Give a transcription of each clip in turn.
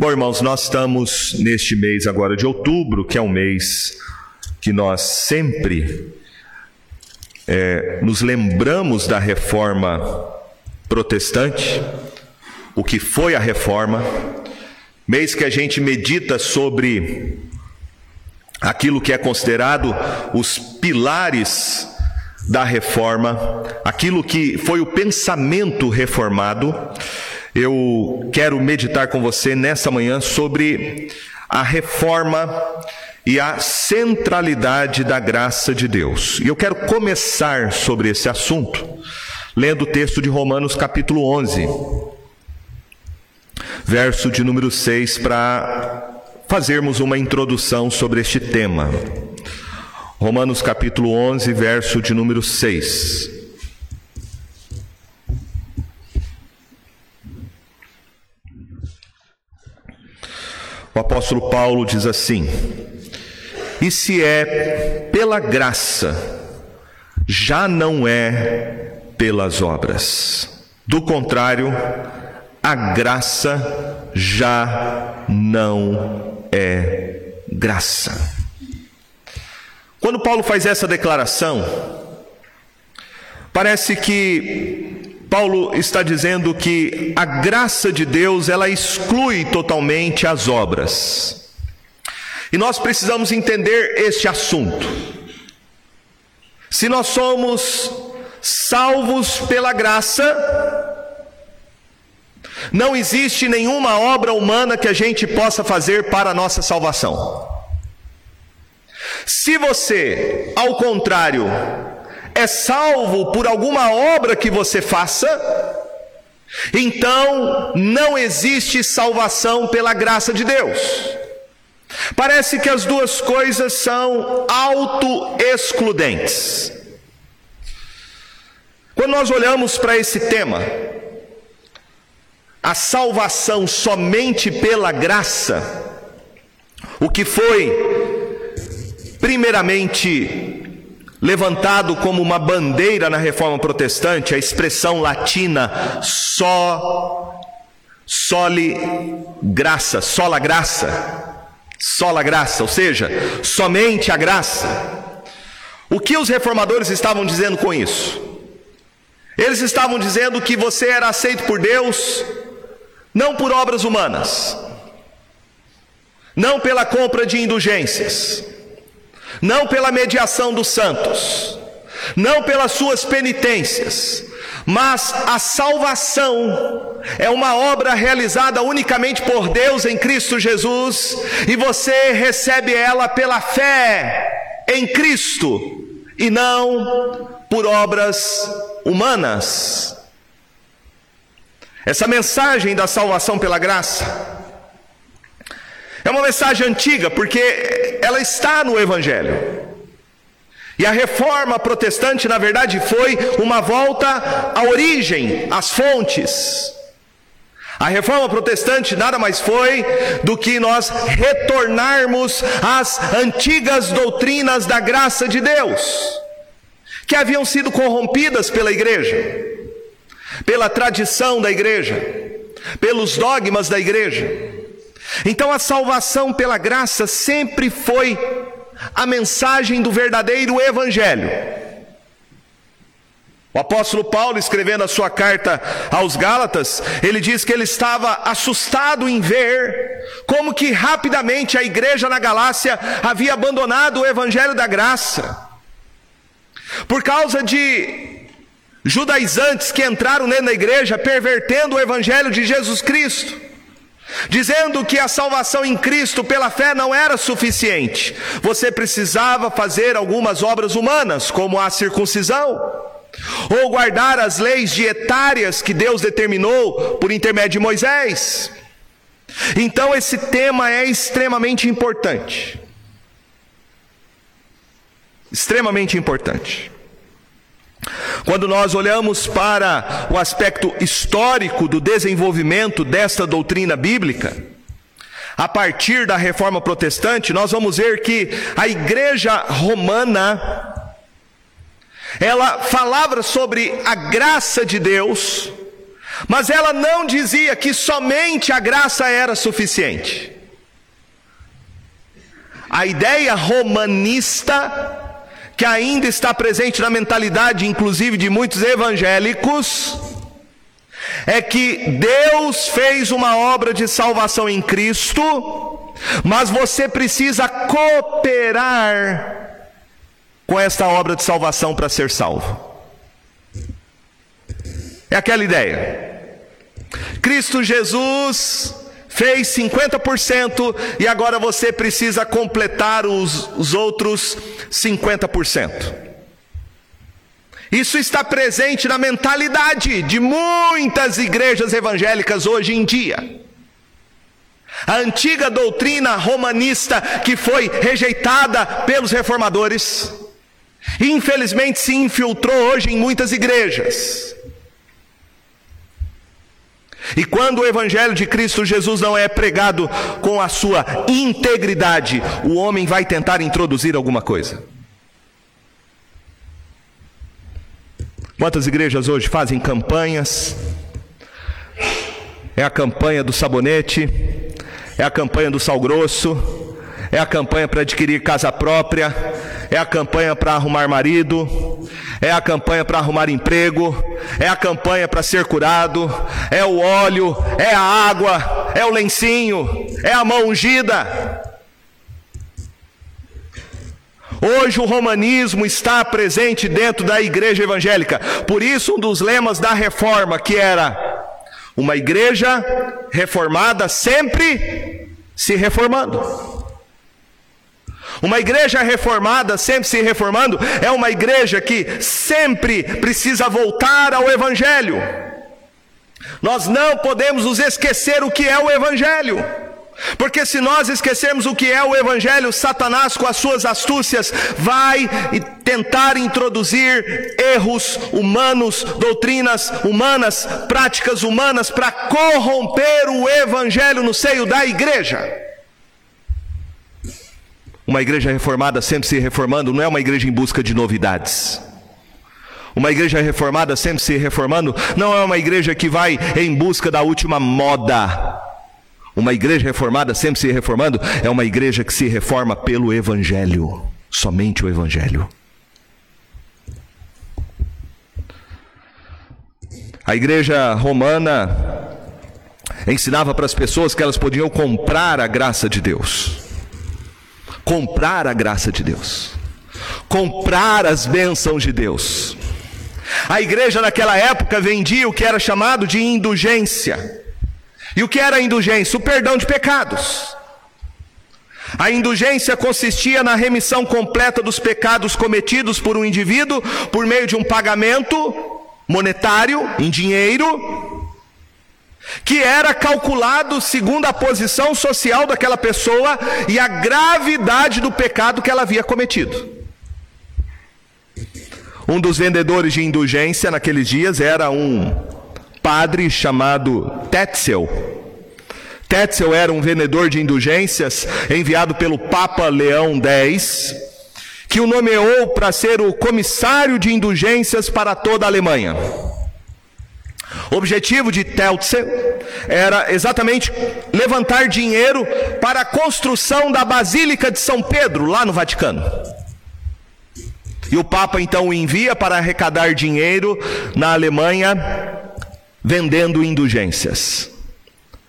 Bom, irmãos, nós estamos neste mês agora de outubro, que é um mês que nós sempre é, nos lembramos da reforma protestante, o que foi a reforma, mês que a gente medita sobre aquilo que é considerado os pilares da reforma, aquilo que foi o pensamento reformado eu quero meditar com você nessa manhã sobre a reforma e a centralidade da graça de Deus. E eu quero começar sobre esse assunto lendo o texto de Romanos capítulo 11, verso de número 6 para fazermos uma introdução sobre este tema. Romanos capítulo 11, verso de número 6. O apóstolo Paulo diz assim: E se é pela graça, já não é pelas obras. Do contrário, a graça já não é graça. Quando Paulo faz essa declaração, parece que Paulo está dizendo que a graça de Deus, ela exclui totalmente as obras. E nós precisamos entender este assunto. Se nós somos salvos pela graça, não existe nenhuma obra humana que a gente possa fazer para a nossa salvação. Se você, ao contrário, é salvo por alguma obra que você faça, então não existe salvação pela graça de Deus. Parece que as duas coisas são auto-excludentes. Quando nós olhamos para esse tema, a salvação somente pela graça, o que foi primeiramente levantado como uma bandeira na reforma protestante, a expressão latina só soli graça, sola graça, sola graça, ou seja, somente a graça. O que os reformadores estavam dizendo com isso? Eles estavam dizendo que você era aceito por Deus não por obras humanas, não pela compra de indulgências, não pela mediação dos santos, não pelas suas penitências, mas a salvação é uma obra realizada unicamente por Deus em Cristo Jesus, e você recebe ela pela fé em Cristo e não por obras humanas. Essa mensagem da salvação pela graça é uma mensagem antiga, porque ela está no Evangelho. E a reforma protestante, na verdade, foi uma volta à origem, às fontes. A reforma protestante nada mais foi do que nós retornarmos às antigas doutrinas da graça de Deus, que haviam sido corrompidas pela igreja, pela tradição da igreja, pelos dogmas da igreja. Então a salvação pela graça sempre foi a mensagem do verdadeiro evangelho. O apóstolo Paulo, escrevendo a sua carta aos Gálatas, ele diz que ele estava assustado em ver como que rapidamente a igreja na Galácia havia abandonado o evangelho da graça. Por causa de judaizantes que entraram dentro da igreja pervertendo o evangelho de Jesus Cristo dizendo que a salvação em Cristo pela fé não era suficiente. Você precisava fazer algumas obras humanas, como a circuncisão, ou guardar as leis dietárias que Deus determinou por intermédio de Moisés. Então esse tema é extremamente importante. Extremamente importante. Quando nós olhamos para o aspecto histórico do desenvolvimento desta doutrina bíblica, a partir da reforma protestante, nós vamos ver que a igreja romana ela falava sobre a graça de Deus, Mas ela não dizia que somente a graça era suficiente. A ideia romanista, que ainda está presente na mentalidade, inclusive de muitos evangélicos, é que Deus fez uma obra de salvação em Cristo, mas você precisa cooperar com esta obra de salvação para ser salvo. É aquela ideia. Cristo Jesus fez 50% e agora você precisa completar os, os outros 50%. Isso está presente na mentalidade de muitas igrejas evangélicas hoje em dia. A antiga doutrina romanista que foi rejeitada pelos reformadores, infelizmente se infiltrou hoje em muitas igrejas. E quando o Evangelho de Cristo Jesus não é pregado com a sua integridade, o homem vai tentar introduzir alguma coisa. Quantas igrejas hoje fazem campanhas? É a campanha do sabonete, é a campanha do sal grosso, é a campanha para adquirir casa própria, é a campanha para arrumar marido, é a campanha para arrumar emprego, é a campanha para ser curado, é o óleo, é a água, é o lencinho, é a mão ungida. Hoje o romanismo está presente dentro da igreja evangélica. Por isso, um dos lemas da reforma, que era uma igreja reformada sempre se reformando. Uma igreja reformada, sempre se reformando, é uma igreja que sempre precisa voltar ao Evangelho. Nós não podemos nos esquecer o que é o Evangelho. Porque se nós esquecermos o que é o Evangelho, Satanás, com as suas astúcias, vai tentar introduzir erros humanos, doutrinas humanas, práticas humanas, para corromper o Evangelho no seio da igreja. Uma igreja reformada sempre se reformando, não é uma igreja em busca de novidades. Uma igreja reformada sempre se reformando, não é uma igreja que vai em busca da última moda. Uma igreja reformada, sempre se reformando, é uma igreja que se reforma pelo Evangelho, somente o Evangelho. A igreja romana ensinava para as pessoas que elas podiam comprar a graça de Deus, comprar a graça de Deus, comprar as bênçãos de Deus. A igreja naquela época vendia o que era chamado de indulgência. E o que era a indulgência? O perdão de pecados. A indulgência consistia na remissão completa dos pecados cometidos por um indivíduo por meio de um pagamento monetário, em dinheiro, que era calculado segundo a posição social daquela pessoa e a gravidade do pecado que ela havia cometido. Um dos vendedores de indulgência naqueles dias era um padre chamado Tetzel. Tetzel era um vendedor de indulgências enviado pelo Papa Leão X, que o nomeou para ser o comissário de indulgências para toda a Alemanha. O objetivo de Tetzel era exatamente levantar dinheiro para a construção da Basílica de São Pedro, lá no Vaticano. E o Papa então o envia para arrecadar dinheiro na Alemanha vendendo indulgências,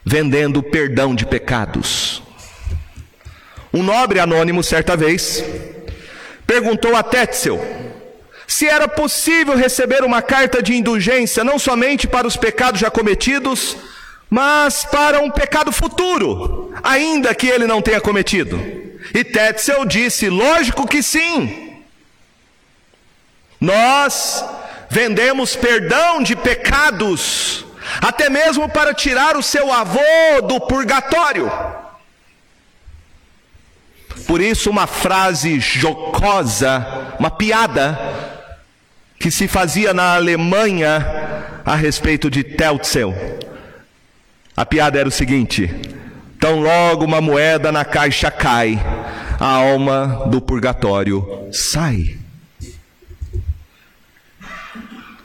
vendendo perdão de pecados. Um nobre anônimo, certa vez, perguntou a Tetzel se era possível receber uma carta de indulgência não somente para os pecados já cometidos, mas para um pecado futuro, ainda que ele não tenha cometido. E Tetzel disse: lógico que sim. Nós vendemos perdão de pecados, até mesmo para tirar o seu avô do purgatório. Por isso, uma frase jocosa, uma piada, que se fazia na Alemanha a respeito de Teltzel. A piada era o seguinte: tão logo uma moeda na caixa cai, a alma do purgatório sai.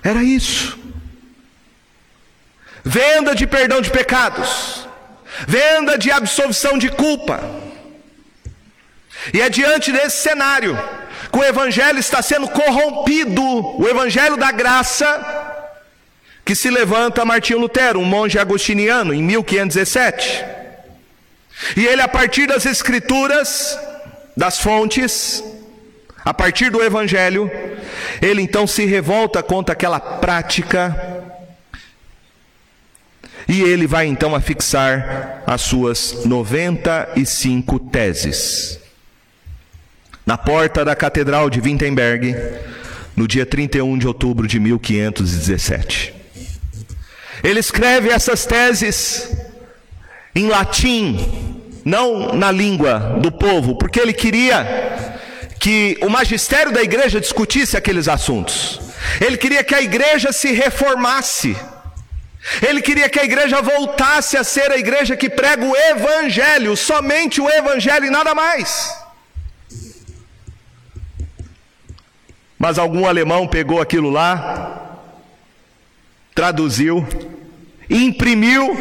Era isso. venda de perdão de pecados, venda de absolvição de culpa. E é diante desse cenário que o evangelho está sendo corrompido, o evangelho da graça, que se levanta Martinho Lutero, um monge agostiniano, em 1517. E ele, a partir das escrituras, das fontes, a partir do evangelho, ele então se revolta contra aquela prática e ele vai então afixar as suas 95 teses. Na porta da Catedral de Wittenberg, no dia 31 de outubro de 1517. Ele escreve essas teses em latim, não na língua do povo, porque ele queria que o magistério da igreja discutisse aqueles assuntos. Ele queria que a igreja se reformasse. Ele queria que a igreja voltasse a ser a igreja que prega o evangelho, somente o evangelho e nada mais. Mas algum alemão pegou aquilo lá, traduziu, imprimiu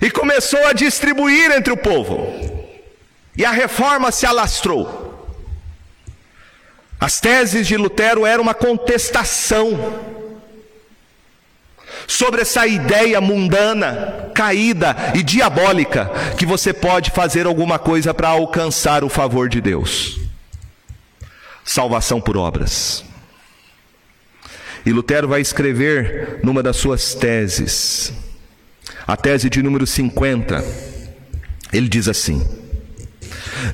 e começou a distribuir entre o povo. E a reforma se alastrou. As teses de Lutero eram uma contestação sobre essa ideia mundana, caída e diabólica que você pode fazer alguma coisa para alcançar o favor de Deus. Salvação por obras. E Lutero vai escrever numa das suas teses, a tese de número 50, ele diz assim: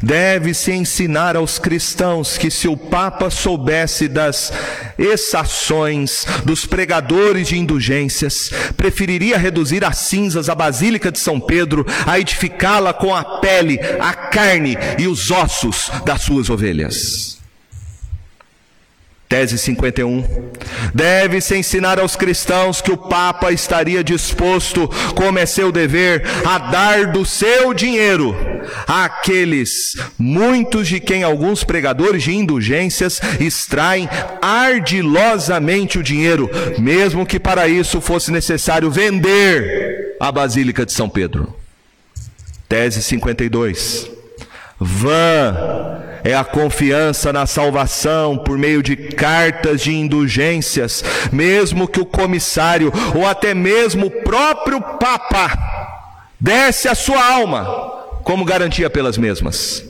Deve-se ensinar aos cristãos que se o Papa soubesse das exações dos pregadores de indulgências, preferiria reduzir a cinzas a Basílica de São Pedro, a edificá-la com a pele, a carne e os ossos das suas ovelhas. Tese 51. Deve-se ensinar aos cristãos que o Papa estaria disposto, como é seu dever, a dar do seu dinheiro àqueles, muitos de quem alguns pregadores de indulgências extraem ardilosamente o dinheiro, mesmo que para isso fosse necessário vender a Basílica de São Pedro. Tese 52. Vã é a confiança na salvação por meio de cartas de indulgências, mesmo que o comissário ou até mesmo o próprio Papa desse a sua alma como garantia pelas mesmas.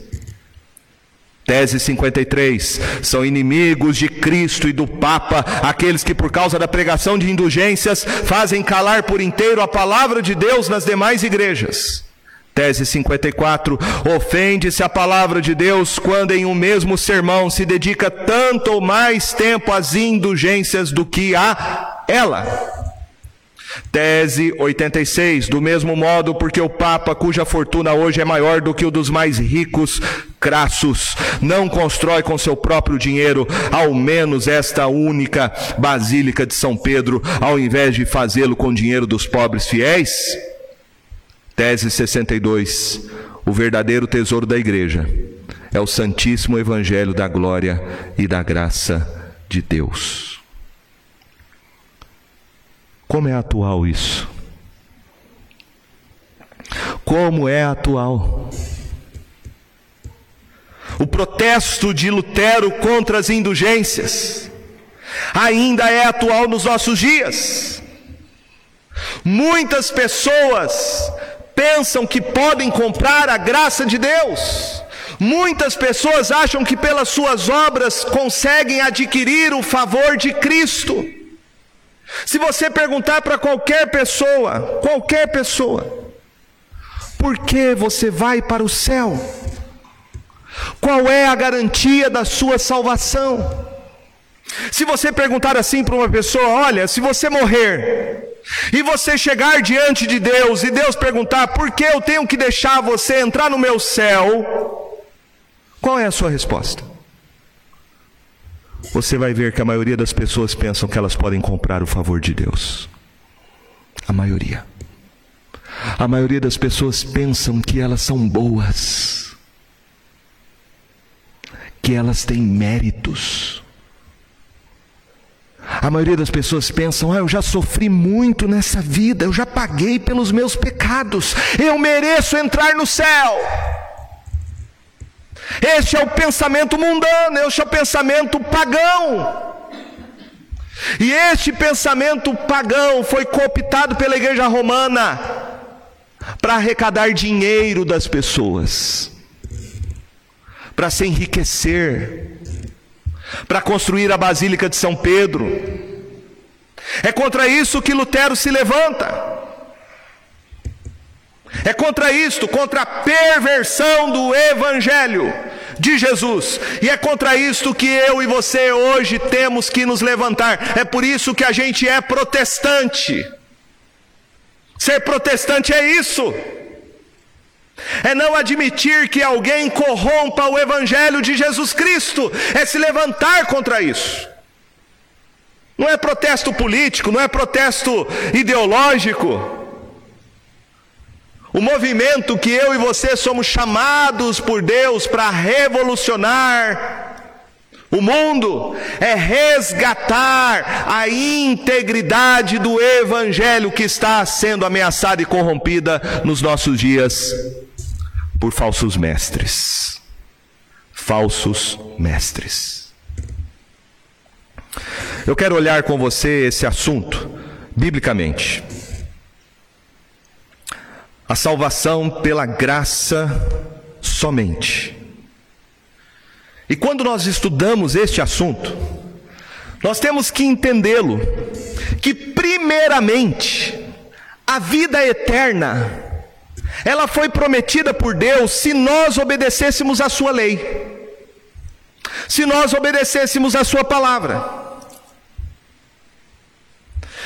Tese 53. São inimigos de Cristo e do Papa aqueles que, por causa da pregação de indulgências, fazem calar por inteiro a palavra de Deus nas demais igrejas. Tese 54. Ofende-se a palavra de Deus quando em um mesmo sermão se dedica tanto ou mais tempo às indulgências do que a ela. Tese 86. Do mesmo modo, porque o Papa, cuja fortuna hoje é maior do que o dos mais ricos, crassos, não constrói com seu próprio dinheiro, ao menos esta única Basílica de São Pedro, ao invés de fazê-lo com dinheiro dos pobres fiéis? Tese 62. O verdadeiro tesouro da igreja é o Santíssimo Evangelho da glória e da graça de Deus. Como é atual isso? Como é atual? O protesto de Lutero contra as indulgências ainda é atual nos nossos dias. Muitas pessoas pensam que podem comprar a graça de Deus. Muitas pessoas acham que pelas suas obras conseguem adquirir o favor de Cristo. Se você perguntar para qualquer pessoa, qualquer pessoa, por que você vai para o céu? Qual é a garantia da sua salvação? Se você perguntar assim para uma pessoa: olha, se você morrer, e você chegar diante de Deus e Deus perguntar por que eu tenho que deixar você entrar no meu céu, qual é a sua resposta? Você vai ver que a maioria das pessoas pensam que elas podem comprar o favor de Deus. A maioria. A maioria das pessoas pensam que elas são boas, que elas têm méritos. A maioria das pessoas pensam: ah, eu já sofri muito nessa vida, eu já paguei pelos meus pecados, eu mereço entrar no céu. Este é o pensamento mundano, este é o pensamento pagão. E este pensamento pagão foi cooptado pela igreja romana para arrecadar dinheiro das pessoas, para se enriquecer, para construir a Basílica de São Pedro. É contra isso que Lutero se levanta. É contra isto, contra a perversão do Evangelho de Jesus. E é contra isto que eu e você hoje temos que nos levantar. É por isso que a gente é protestante. Ser protestante é isso. É não admitir que alguém corrompa o Evangelho de Jesus Cristo, é se levantar contra isso. Não é protesto político, não é protesto ideológico. O movimento que eu e você somos chamados por Deus para revolucionar o mundo é resgatar a integridade do Evangelho que está sendo ameaçada e corrompida nos nossos dias por falsos mestres. Falsos mestres. Eu quero olhar com você esse assunto biblicamente. A salvação pela graça somente. E quando nós estudamos este assunto, nós temos que entendê-lo que primeiramente a vida eterna ela foi prometida por Deus se nós obedecêssemos a sua lei, se nós obedecêssemos a sua palavra.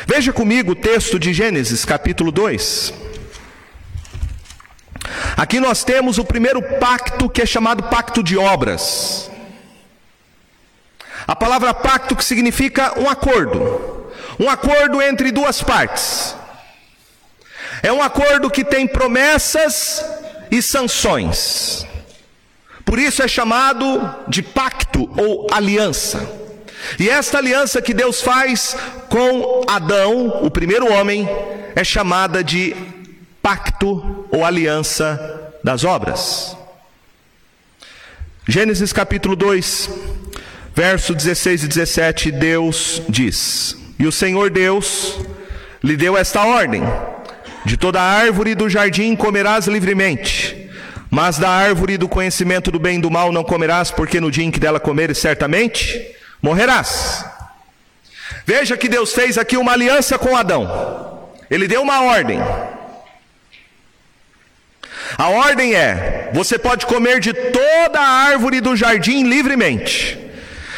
Veja comigo o texto de Gênesis, capítulo 2. Aqui nós temos o primeiro pacto que é chamado pacto de obras. A palavra pacto que significa um acordo, um acordo entre duas partes. É um acordo que tem promessas e sanções. Por isso é chamado de pacto ou aliança. E esta aliança que Deus faz com Adão, o primeiro homem, é chamada de pacto ou aliança das obras. Gênesis capítulo 2, verso 16 e 17, Deus diz: E o Senhor Deus lhe deu esta ordem: de toda árvore do jardim comerás livremente, mas da árvore do conhecimento do bem e do mal não comerás, porque no dia em que dela comeres, certamente morrerás. Veja que Deus fez aqui uma aliança com Adão. Ele deu uma ordem. A ordem é: você pode comer de toda a árvore do jardim livremente.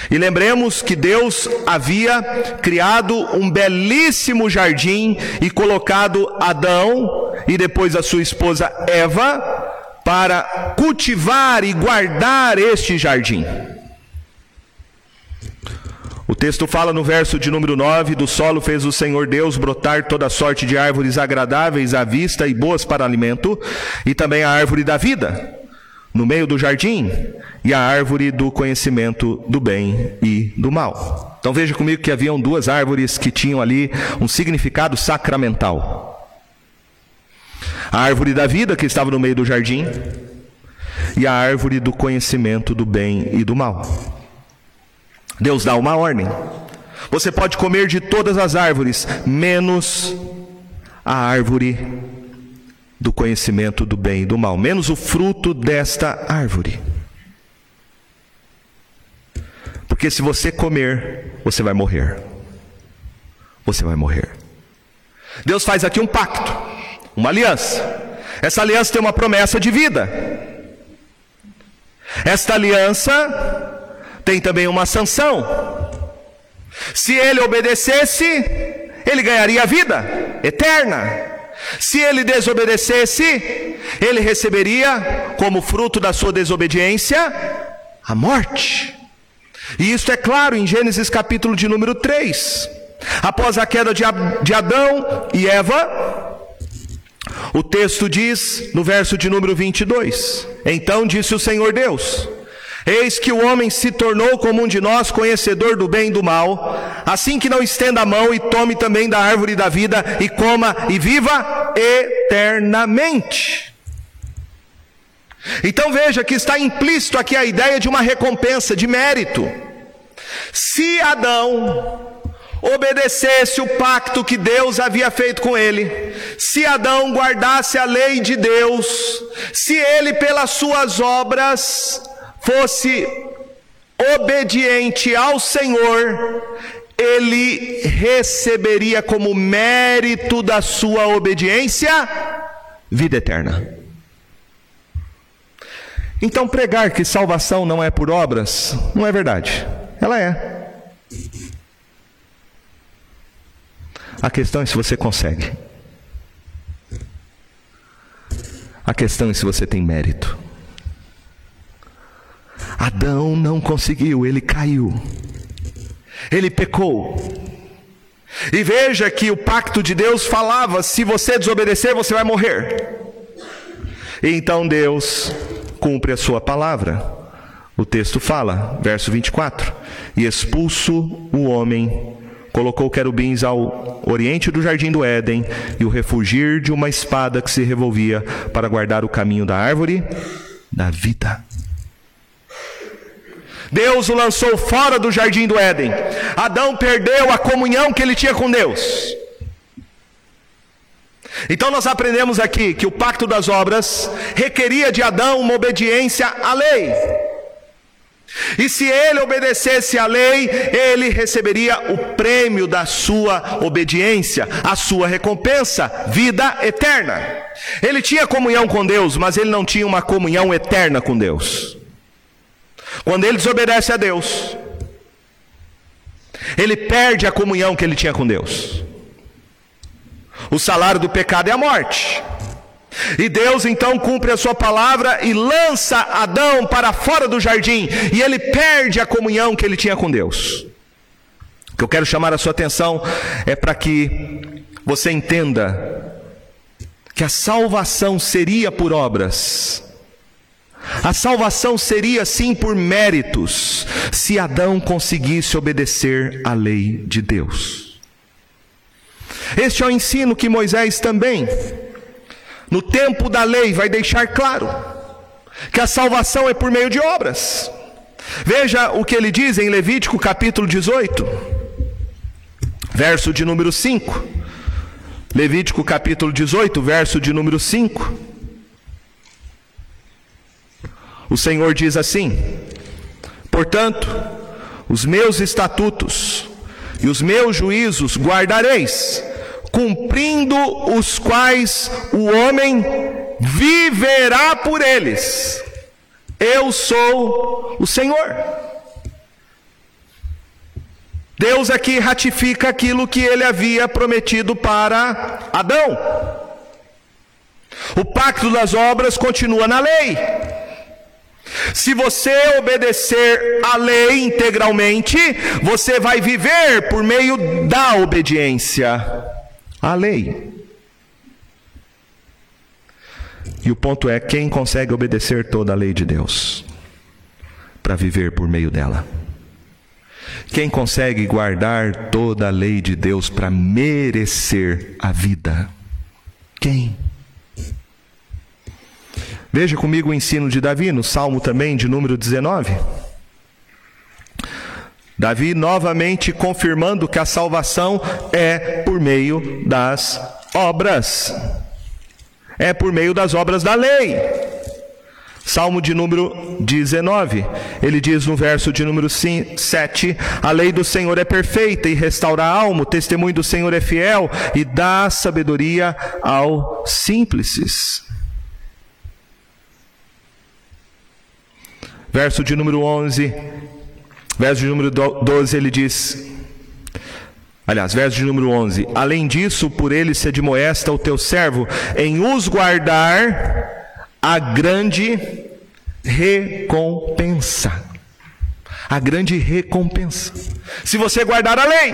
E lembremos que Deus havia criado um belíssimo jardim e colocado Adão e depois a sua esposa Eva para cultivar e guardar este jardim. O texto fala no verso de número 9: Do solo fez o Senhor Deus brotar toda sorte de árvores agradáveis à vista e boas para alimento, e também a árvore da vida no meio do jardim e a árvore do conhecimento do bem e do mal. Então veja comigo que haviam duas árvores que tinham ali um significado sacramental. A árvore da vida que estava no meio do jardim e a árvore do conhecimento do bem e do mal. Deus dá uma ordem. Você pode comer de todas as árvores, menos a árvore do conhecimento do bem e do mal, menos o fruto desta árvore. Porque se você comer, você vai morrer. Você vai morrer. Deus faz aqui um pacto, uma aliança. Essa aliança tem uma promessa de vida. Esta aliança tem também uma sanção. Se ele obedecesse, ele ganharia a vida eterna. Se ele desobedecesse, ele receberia, como fruto da sua desobediência, a morte. E isso é claro em Gênesis capítulo de número 3. Após a queda de Adão e Eva, o texto diz no verso de número 22: Então disse o Senhor Deus: Eis que o homem se tornou como um de nós, conhecedor do bem e do mal, assim que não estenda a mão e tome também da árvore da vida e coma e viva eternamente. Então veja que está implícito aqui a ideia de uma recompensa, de mérito. Se Adão obedecesse o pacto que Deus havia feito com ele, se Adão guardasse a lei de Deus, se ele pelas suas obras fosse obediente ao Senhor, ele receberia como mérito da sua obediência vida eterna. Então, pregar que salvação não é por obras, não é verdade. Ela é. A questão é se você consegue. A questão é se você tem mérito. Adão não conseguiu, ele caiu. Ele pecou. E veja que o pacto de Deus falava: se você desobedecer, você vai morrer. E então Deus cumpre a sua palavra. O texto fala, verso 24: E expulso o homem, colocou querubins ao oriente do jardim do Éden e o refugir de uma espada que se revolvia para guardar o caminho da árvore da vida. Deus o lançou fora do jardim do Éden. Adão perdeu a comunhão que ele tinha com Deus. Então nós aprendemos aqui que o pacto das obras requeria de Adão uma obediência à lei. E se ele obedecesse à lei, ele receberia o prêmio da sua obediência, a sua recompensa, vida eterna. Ele tinha comunhão com Deus, mas ele não tinha uma comunhão eterna com Deus. Quando ele desobedece a Deus, ele perde a comunhão que ele tinha com Deus. O salário do pecado é a morte. E Deus então cumpre a sua palavra e lança Adão para fora do jardim, e ele perde a comunhão que ele tinha com Deus. O que eu quero chamar a sua atenção é para que você entenda que a salvação seria por obras. A salvação seria sim por méritos, se Adão conseguisse obedecer à lei de Deus. Este é o ensino que Moisés também no tempo da lei, vai deixar claro que a salvação é por meio de obras. Veja o que ele diz em Levítico capítulo 18, verso de número 5. Levítico capítulo 18, verso de número 5. O Senhor diz assim: Portanto, os meus estatutos e os meus juízos guardareis cumprindo os quais o homem viverá por eles. Eu sou o Senhor. Deus aqui ratifica aquilo que ele havia prometido para Adão. O pacto das obras continua na lei. Se você obedecer à lei integralmente, você vai viver por meio da obediência a lei. E o ponto é: quem consegue obedecer toda a lei de Deus para viver por meio dela? Quem consegue guardar toda a lei de Deus para merecer a vida? Quem? Veja comigo o ensino de Davi no Salmo também de número 19. Davi novamente confirmando que a salvação é por meio das obras, é por meio das obras da lei. Salmo de número 19, ele diz no verso de número 7: A lei do Senhor é perfeita e restaura a alma, o testemunho do Senhor é fiel e dá sabedoria aos simples. Verso de número 11: Verso de número 12 ele diz: Aliás, verso de número 11: Além disso, por ele se admoesta o teu servo em os guardar a grande recompensa. A grande recompensa. Se você guardar a lei,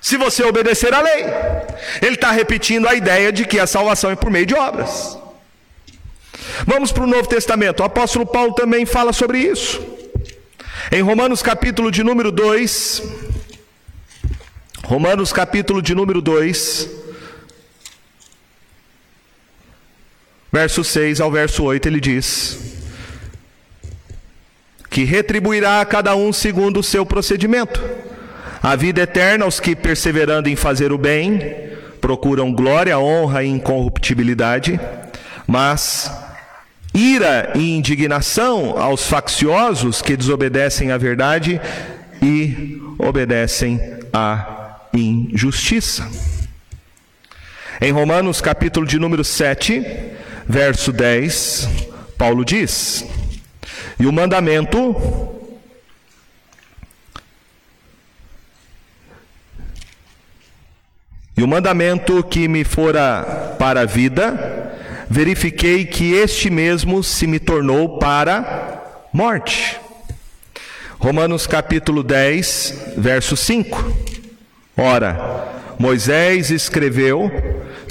se você obedecer à lei, ele está repetindo a ideia de que a salvação é por meio de obras. Vamos para o Novo Testamento. O apóstolo Paulo também fala sobre isso. Em Romanos capítulo de número 2, Romanos capítulo de número 2, verso 6 ao verso 8, ele diz: Que retribuirá a cada um segundo o seu procedimento. A vida eterna aos que, perseverando em fazer o bem, procuram glória, honra e incorruptibilidade, mas ira e indignação aos facciosos que desobedecem à verdade e obedecem à injustiça. Em Romanos, capítulo de número 7, verso 10, Paulo diz: E o mandamento E o mandamento que me fora para a vida, verifiquei que este mesmo se me tornou para morte. Romanos capítulo 10, verso 5. Ora, Moisés escreveu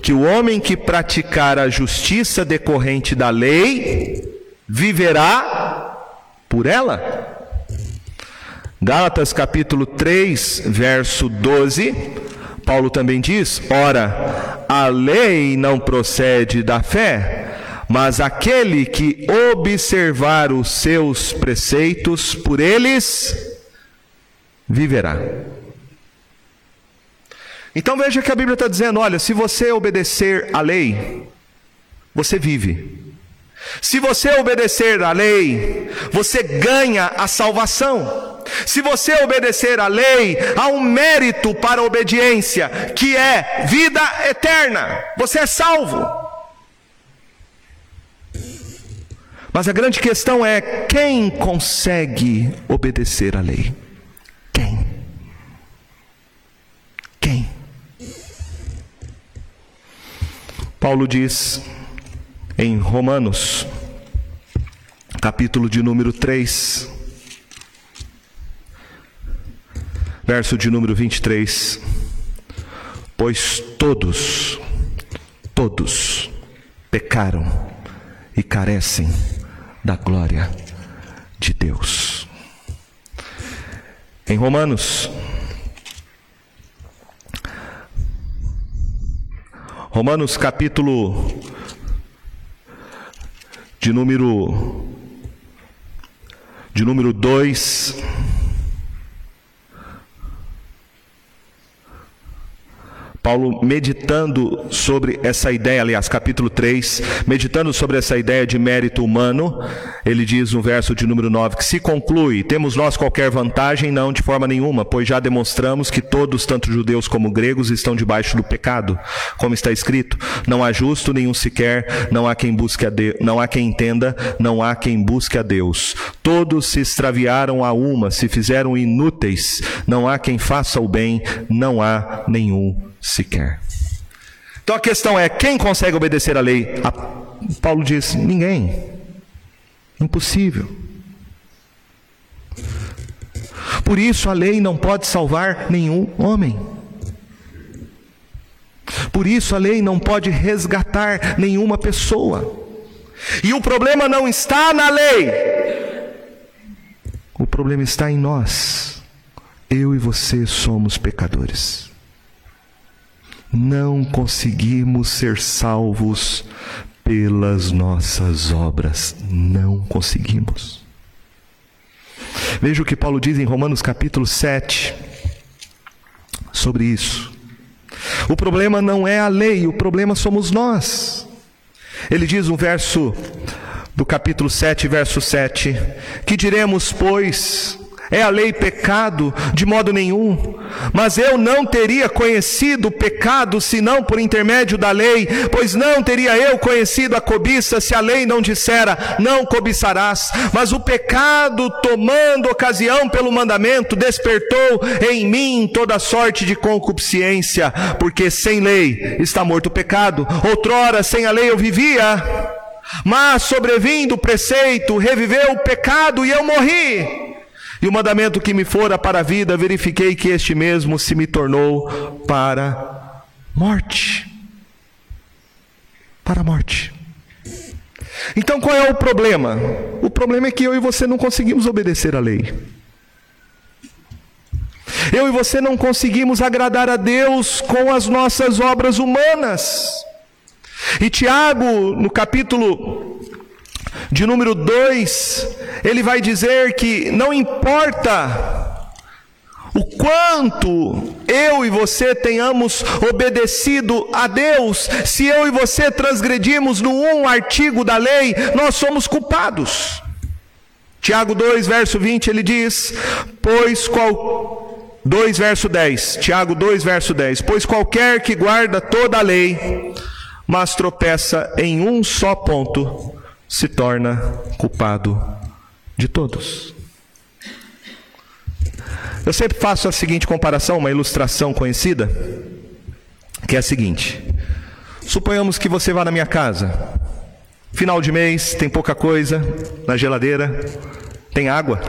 que o homem que praticar a justiça decorrente da lei viverá por ela. Gálatas capítulo 3, verso 12. Paulo também diz: Ora, a lei não procede da fé, mas aquele que observar os seus preceitos, por eles viverá. Então veja que a Bíblia está dizendo: olha, se você obedecer à lei, você vive. Se você obedecer à lei, você ganha a salvação. Se você obedecer à lei, há um mérito para a obediência, que é vida eterna. Você é salvo. Mas a grande questão é: quem consegue obedecer à lei? Quem? Quem? Paulo diz em Romanos, capítulo de número 3, verso de número 23. Pois todos, todos pecaram e carecem da glória de Deus. Em Romanos, Romanos capítulo de número de número 2 Paulo meditando sobre essa ideia, aliás, capítulo 3, meditando sobre essa ideia de mérito humano, ele diz no verso de número 9 que se conclui: temos nós qualquer vantagem? Não, de forma nenhuma, pois já demonstramos que todos, tanto judeus como gregos, estão debaixo do pecado. Como está escrito: não há justo nenhum sequer, não há quem busque a Deus, não há quem entenda, não há quem busque a Deus. Todos se extraviaram a uma, se fizeram inúteis, não há quem faça o bem, não há nenhum sequer. Então a questão é: quem consegue obedecer à lei? A, Paulo diz: ninguém. Impossível. Por isso a lei não pode salvar nenhum homem. Por isso a lei não pode resgatar nenhuma pessoa. E o problema não está na lei. O problema está em nós. Eu e você somos pecadores não conseguimos ser salvos pelas nossas obras. Não conseguimos. Veja o que Paulo diz em Romanos capítulo 7 sobre isso. O problema não é a lei, o problema somos nós. Ele diz no verso do capítulo 7, verso 7: Que diremos, pois? É a lei pecado? De modo nenhum. Mas eu não teria conhecido o pecado senão por intermédio da lei, pois não teria eu conhecido a cobiça se a lei não dissera: não cobiçarás. Mas o pecado, tomando ocasião pelo mandamento, despertou em mim toda sorte de concupiscência, porque sem lei está morto o pecado. Outrora, sem a lei eu vivia, mas sobrevindo o preceito, reviveu o pecado e eu morri. E o mandamento que me fora para a vida, verifiquei que este mesmo se me tornou para morte. Para a morte. Então qual é o problema? O problema é que eu e você não conseguimos obedecer à lei. Eu e você não conseguimos agradar a Deus com as nossas obras humanas. E Tiago, no capítulo de número 2, ele vai dizer que não importa o quanto eu e você tenhamos obedecido a Deus, se eu e você transgredimos no um artigo da lei, nós somos culpados. Tiago 2, verso 20, ele diz: Pois qual 2 verso 10, Tiago 2 verso 10, pois qualquer que guarda toda a lei, mas tropeça em um só ponto, se torna culpado de todos. Eu sempre faço a seguinte comparação, uma ilustração conhecida, que é a seguinte: suponhamos que você vá na minha casa, final de mês, tem pouca coisa na geladeira, tem água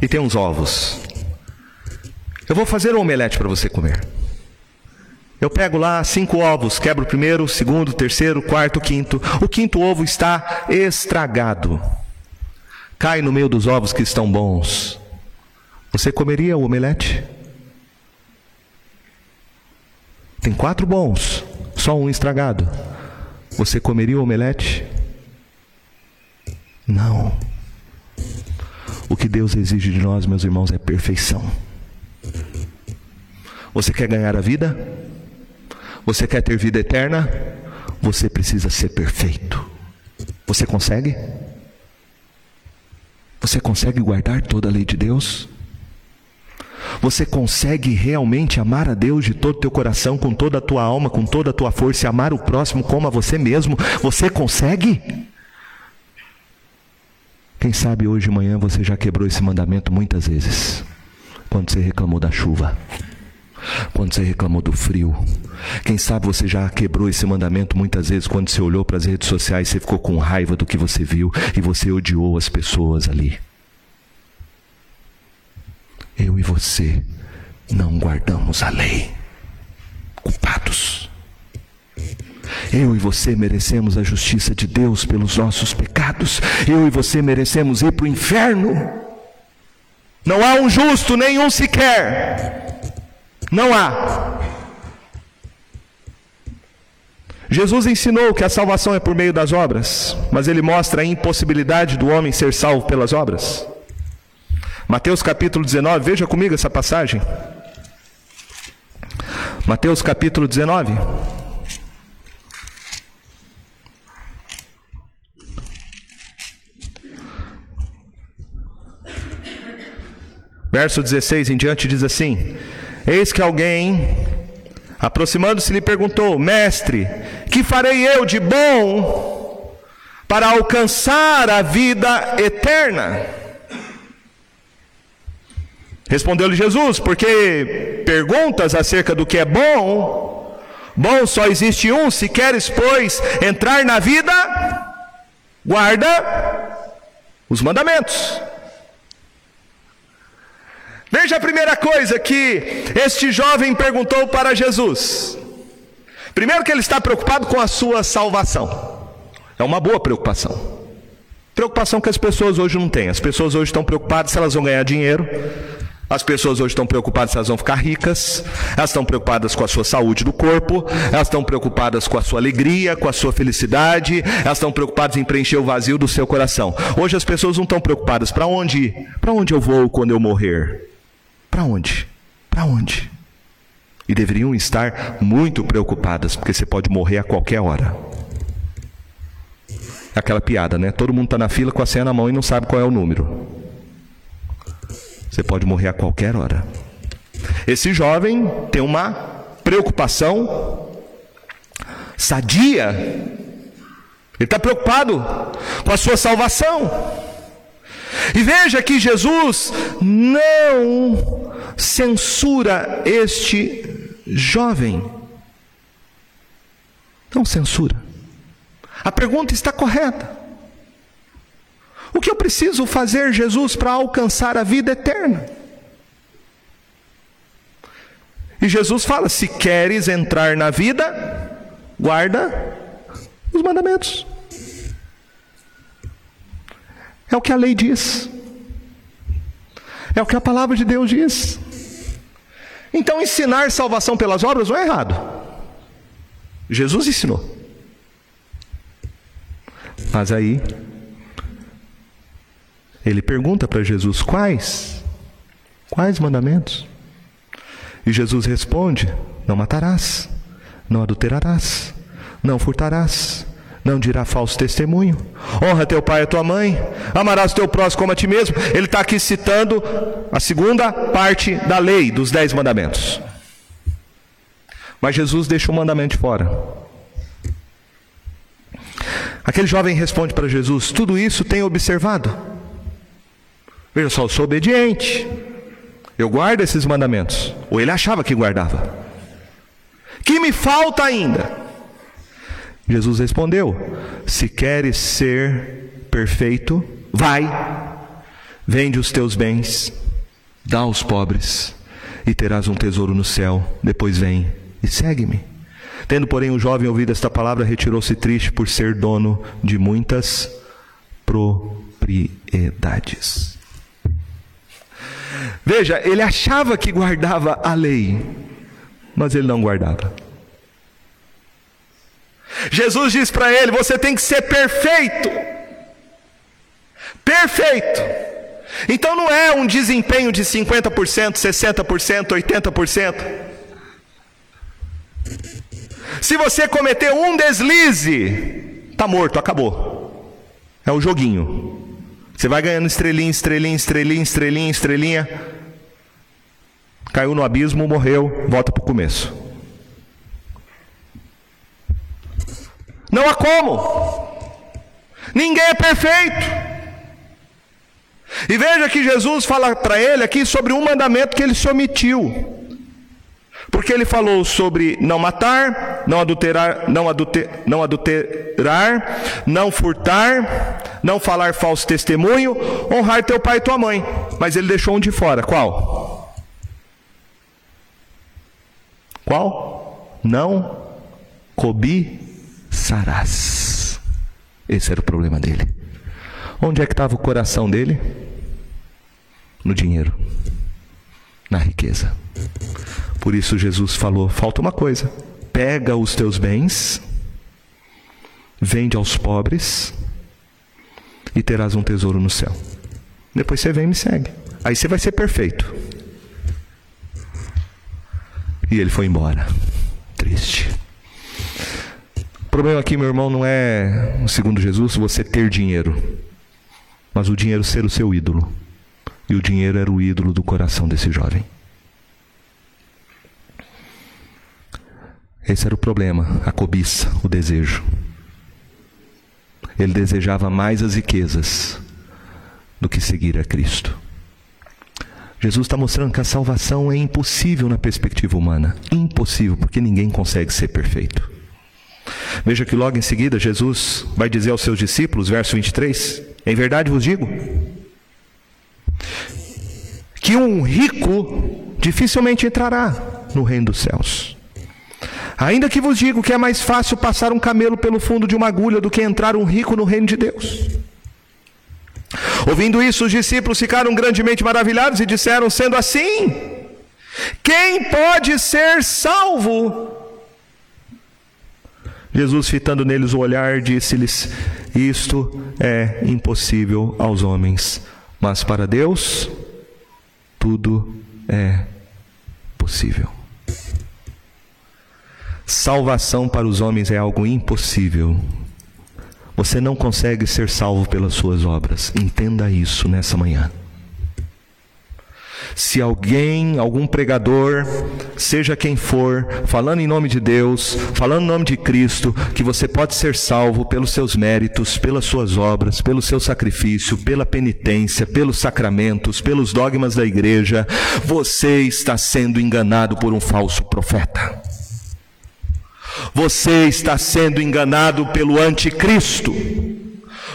e tem uns ovos. Eu vou fazer um omelete para você comer. Eu pego lá cinco ovos, quebro o primeiro, o segundo, o terceiro, o quarto, o quinto. O quinto ovo está estragado. Cai no meio dos ovos que estão bons. Você comeria o omelete? Tem quatro bons, só um estragado. Você comeria o omelete? Não. O que Deus exige de nós, meus irmãos, é perfeição. Você quer ganhar a vida? Você quer ter vida eterna? Você precisa ser perfeito. Você consegue? Você consegue guardar toda a lei de Deus? Você consegue realmente amar a Deus de todo o teu coração, com toda a tua alma, com toda a tua força e amar o próximo como a você mesmo? Você consegue? Quem sabe hoje de manhã você já quebrou esse mandamento muitas vezes, quando você reclamou da chuva, quando você reclamou do frio. Quem sabe você já quebrou esse mandamento muitas vezes quando você olhou para as redes sociais, você ficou com raiva do que você viu e você odiou as pessoas ali eu e você não guardamos a lei. Culpados. Eu e você merecemos a justiça de Deus pelos nossos pecados. Eu e você merecemos ir para o inferno. Não há um justo, nenhum sequer. Não há. Jesus ensinou que a salvação é por meio das obras, mas ele mostra a impossibilidade do homem ser salvo pelas obras. Mateus capítulo 19, veja comigo essa passagem. Mateus capítulo 19. Verso 16 em diante diz assim: Eis que alguém, aproximando-se, lhe perguntou: Mestre, que farei eu de bom para alcançar a vida eterna? Respondeu-lhe Jesus: Porque perguntas acerca do que é bom, bom só existe um, se queres, pois, entrar na vida, guarda os mandamentos. Veja a primeira coisa que este jovem perguntou para Jesus. Primeiro, que ele está preocupado com a sua salvação, é uma boa preocupação. Preocupação que as pessoas hoje não têm. As pessoas hoje estão preocupadas se elas vão ganhar dinheiro, as pessoas hoje estão preocupadas se elas vão ficar ricas, elas estão preocupadas com a sua saúde do corpo, elas estão preocupadas com a sua alegria, com a sua felicidade, elas estão preocupadas em preencher o vazio do seu coração. Hoje as pessoas não estão preocupadas para onde? Para onde eu vou quando eu morrer? Para onde? Para onde? E deveriam estar muito preocupadas, porque você pode morrer a qualquer hora. Aquela piada, né? Todo mundo está na fila com a senha na mão e não sabe qual é o número. Você pode morrer a qualquer hora. Esse jovem tem uma preocupação sadia. Ele está preocupado com a sua salvação. E veja que Jesus não censura este jovem. Não censura. A pergunta está correta. O que eu preciso fazer, Jesus, para alcançar a vida eterna? E Jesus fala: se queres entrar na vida, guarda os mandamentos. É o que a lei diz. É o que a palavra de Deus diz. Então, ensinar salvação pelas obras não é errado. Jesus ensinou. Mas aí, ele pergunta para Jesus: quais? Quais mandamentos? E Jesus responde: Não matarás, não adulterarás, não furtarás, não dirá falso testemunho, honra teu pai e tua mãe, amarás teu próximo como a ti mesmo. Ele está aqui citando a segunda parte da lei, dos dez mandamentos. Mas Jesus deixa o mandamento fora. Aquele jovem responde para Jesus: Tudo isso tenho observado. Veja só, eu sou obediente. Eu guardo esses mandamentos. Ou ele achava que guardava. Que me falta ainda? Jesus respondeu: Se queres ser perfeito, vai, vende os teus bens, dá aos pobres, e terás um tesouro no céu. Depois vem e segue-me. Tendo, porém, o jovem ouvido esta palavra, retirou-se triste por ser dono de muitas propriedades. Veja, ele achava que guardava a lei, mas ele não guardava. Jesus diz para ele: você tem que ser perfeito. Perfeito. Então não é um desempenho de 50%, 60%, 80%. Se você cometer um deslize, está morto, acabou. É o joguinho. Você vai ganhando estrelinha, estrelinha, estrelinha, estrelinha, estrelinha. Caiu no abismo, morreu, volta para o começo. Não há como. Ninguém é perfeito. E veja que Jesus fala para ele aqui sobre um mandamento que ele se omitiu. Porque ele falou sobre não matar, não adulterar, não, não adulterar, não furtar, não falar falso testemunho, honrar teu pai e tua mãe. Mas ele deixou um de fora. Qual? Qual? Não cobi sarás. Esse era o problema dele. Onde é que estava o coração dele? No dinheiro, na riqueza. Por isso Jesus falou: falta uma coisa. Pega os teus bens, vende aos pobres e terás um tesouro no céu. Depois você vem e me segue. Aí você vai ser perfeito. E ele foi embora, triste problema aqui, meu irmão, não é, segundo Jesus, você ter dinheiro, mas o dinheiro ser o seu ídolo. E o dinheiro era o ídolo do coração desse jovem. Esse era o problema, a cobiça, o desejo. Ele desejava mais as riquezas do que seguir a Cristo. Jesus está mostrando que a salvação é impossível na perspectiva humana. Impossível, porque ninguém consegue ser perfeito. Veja que logo em seguida Jesus vai dizer aos seus discípulos, verso 23: Em verdade vos digo que um rico dificilmente entrará no reino dos céus. Ainda que vos digo que é mais fácil passar um camelo pelo fundo de uma agulha do que entrar um rico no reino de Deus. Ouvindo isso, os discípulos ficaram grandemente maravilhados e disseram: Sendo assim, quem pode ser salvo? Jesus, fitando neles o olhar, disse-lhes: Isto é impossível aos homens, mas para Deus tudo é possível. Salvação para os homens é algo impossível. Você não consegue ser salvo pelas suas obras. Entenda isso nessa manhã. Se alguém, algum pregador, seja quem for, falando em nome de Deus, falando em nome de Cristo, que você pode ser salvo pelos seus méritos, pelas suas obras, pelo seu sacrifício, pela penitência, pelos sacramentos, pelos dogmas da igreja, você está sendo enganado por um falso profeta. Você está sendo enganado pelo anticristo.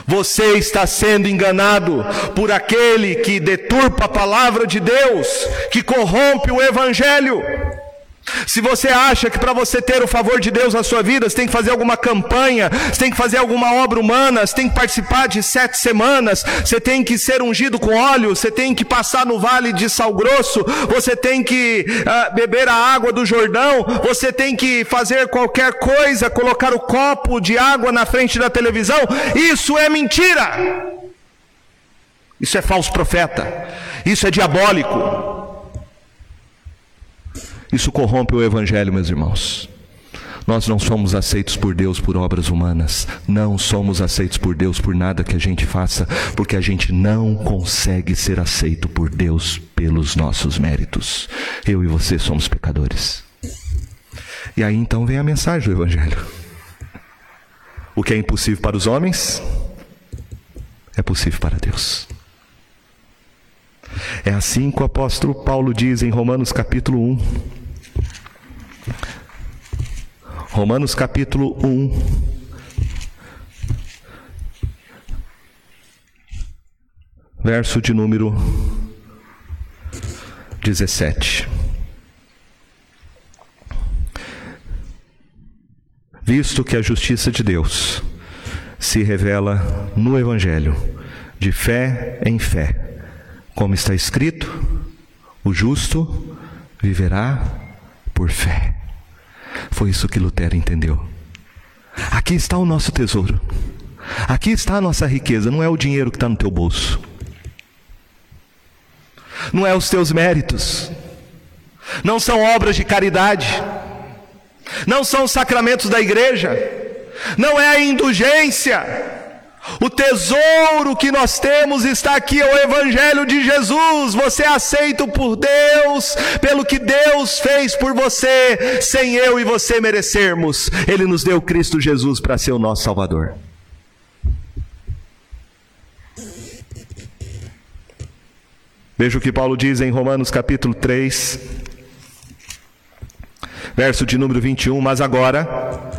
Você está sendo enganado por aquele que deturpa a palavra de Deus, que corrompe o Evangelho. Se você acha que para você ter o favor de Deus na sua vida, você tem que fazer alguma campanha, você tem que fazer alguma obra humana, você tem que participar de sete semanas, você tem que ser ungido com óleo, você tem que passar no vale de sal grosso, você tem que uh, beber a água do Jordão, você tem que fazer qualquer coisa, colocar o copo de água na frente da televisão, isso é mentira. Isso é falso profeta, isso é diabólico. Isso corrompe o Evangelho, meus irmãos. Nós não somos aceitos por Deus por obras humanas, não somos aceitos por Deus por nada que a gente faça, porque a gente não consegue ser aceito por Deus pelos nossos méritos. Eu e você somos pecadores. E aí então vem a mensagem do Evangelho: o que é impossível para os homens é possível para Deus. É assim que o apóstolo Paulo diz em Romanos capítulo 1. Romanos capítulo 1. Verso de número 17. Visto que a justiça de Deus se revela no Evangelho, de fé em fé, como está escrito: o justo viverá por fé. Foi isso que Lutero entendeu. Aqui está o nosso tesouro. Aqui está a nossa riqueza. Não é o dinheiro que está no teu bolso. Não é os teus méritos. Não são obras de caridade. Não são os sacramentos da igreja. Não é a indulgência. O tesouro que nós temos está aqui, é o Evangelho de Jesus. Você é aceito por Deus, pelo que Deus fez por você, sem eu e você merecermos. Ele nos deu Cristo Jesus para ser o nosso Salvador. Veja o que Paulo diz em Romanos capítulo 3, verso de número 21. Mas agora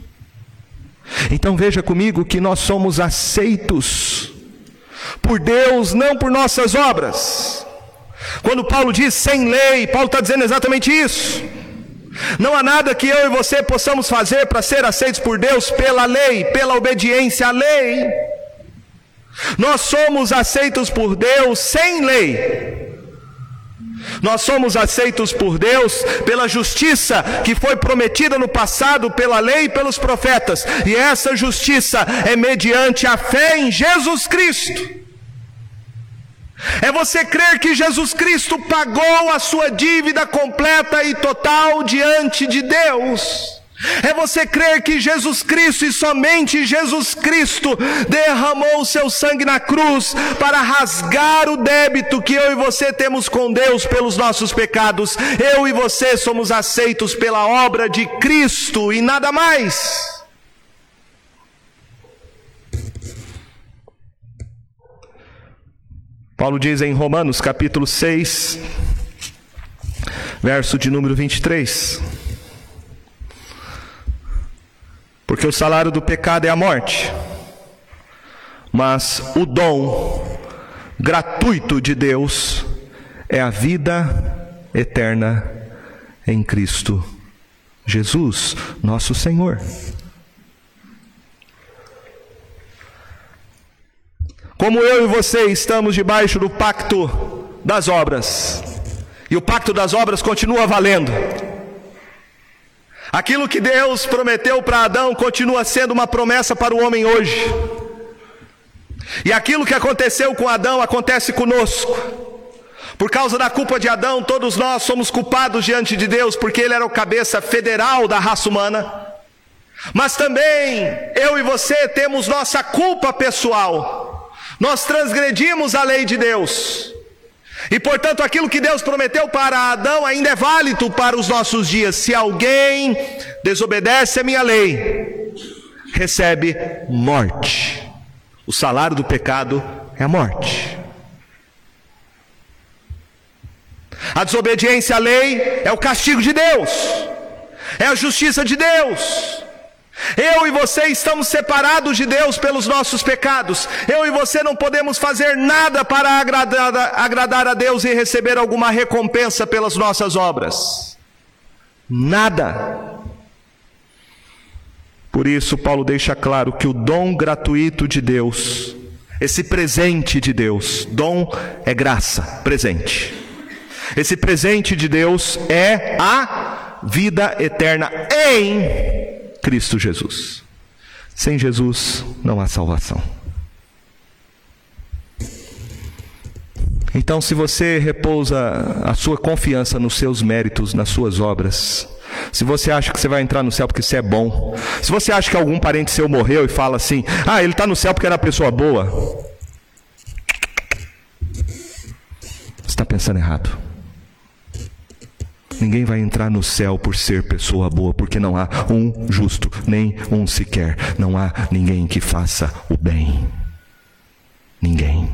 Então veja comigo que nós somos aceitos por Deus, não por nossas obras. Quando Paulo diz sem lei, Paulo está dizendo exatamente isso. Não há nada que eu e você possamos fazer para ser aceitos por Deus pela lei, pela obediência à lei. Nós somos aceitos por Deus sem lei. Nós somos aceitos por Deus pela justiça que foi prometida no passado pela lei e pelos profetas, e essa justiça é mediante a fé em Jesus Cristo. É você crer que Jesus Cristo pagou a sua dívida completa e total diante de Deus. É você crer que Jesus Cristo e somente Jesus Cristo derramou o seu sangue na cruz para rasgar o débito que eu e você temos com Deus pelos nossos pecados. Eu e você somos aceitos pela obra de Cristo e nada mais. Paulo diz em Romanos capítulo 6, verso de número 23. Porque o salário do pecado é a morte, mas o dom gratuito de Deus é a vida eterna em Cristo Jesus, nosso Senhor. Como eu e você estamos debaixo do pacto das obras, e o pacto das obras continua valendo. Aquilo que Deus prometeu para Adão continua sendo uma promessa para o homem hoje. E aquilo que aconteceu com Adão acontece conosco. Por causa da culpa de Adão, todos nós somos culpados diante de Deus, porque ele era o cabeça federal da raça humana. Mas também eu e você temos nossa culpa pessoal. Nós transgredimos a lei de Deus. E portanto, aquilo que Deus prometeu para Adão ainda é válido para os nossos dias. Se alguém desobedece a minha lei, recebe morte. O salário do pecado é a morte. A desobediência à lei é o castigo de Deus, é a justiça de Deus. Eu e você estamos separados de Deus pelos nossos pecados. Eu e você não podemos fazer nada para agradar, agradar a Deus e receber alguma recompensa pelas nossas obras. Nada. Por isso, Paulo deixa claro que o dom gratuito de Deus, esse presente de Deus, dom é graça, presente. Esse presente de Deus é a vida eterna em Cristo Jesus. Sem Jesus não há salvação. Então, se você repousa a sua confiança nos seus méritos, nas suas obras, se você acha que você vai entrar no céu porque você é bom, se você acha que algum parente seu morreu e fala assim, ah, ele está no céu porque era uma pessoa boa, você está pensando errado. Ninguém vai entrar no céu por ser pessoa boa, porque não há um justo, nem um sequer. Não há ninguém que faça o bem. Ninguém.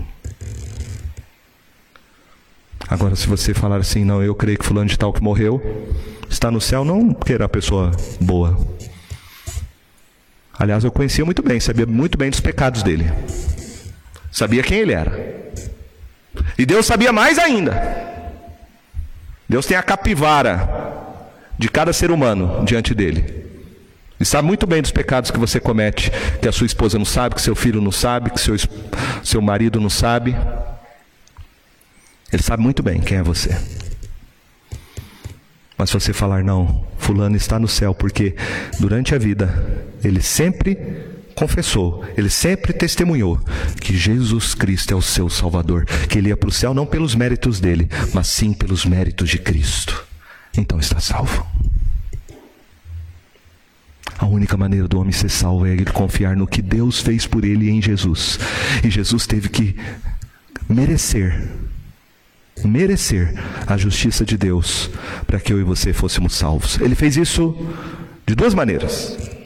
Agora, se você falar assim, não, eu creio que fulano de tal que morreu está no céu, não porque era pessoa boa. Aliás, eu conhecia muito bem, sabia muito bem dos pecados dele. Sabia quem ele era. E Deus sabia mais ainda. Deus tem a capivara de cada ser humano diante dele. E sabe muito bem dos pecados que você comete, que a sua esposa não sabe, que seu filho não sabe, que seu, seu marido não sabe. Ele sabe muito bem quem é você. Mas se você falar, não, Fulano está no céu, porque durante a vida ele sempre confessou, ele sempre testemunhou que Jesus Cristo é o seu Salvador, que ele ia para o céu não pelos méritos dele, mas sim pelos méritos de Cristo. Então está salvo. A única maneira do homem ser salvo é ele confiar no que Deus fez por ele em Jesus. E Jesus teve que merecer, merecer a justiça de Deus para que eu e você fôssemos salvos. Ele fez isso de duas maneiras.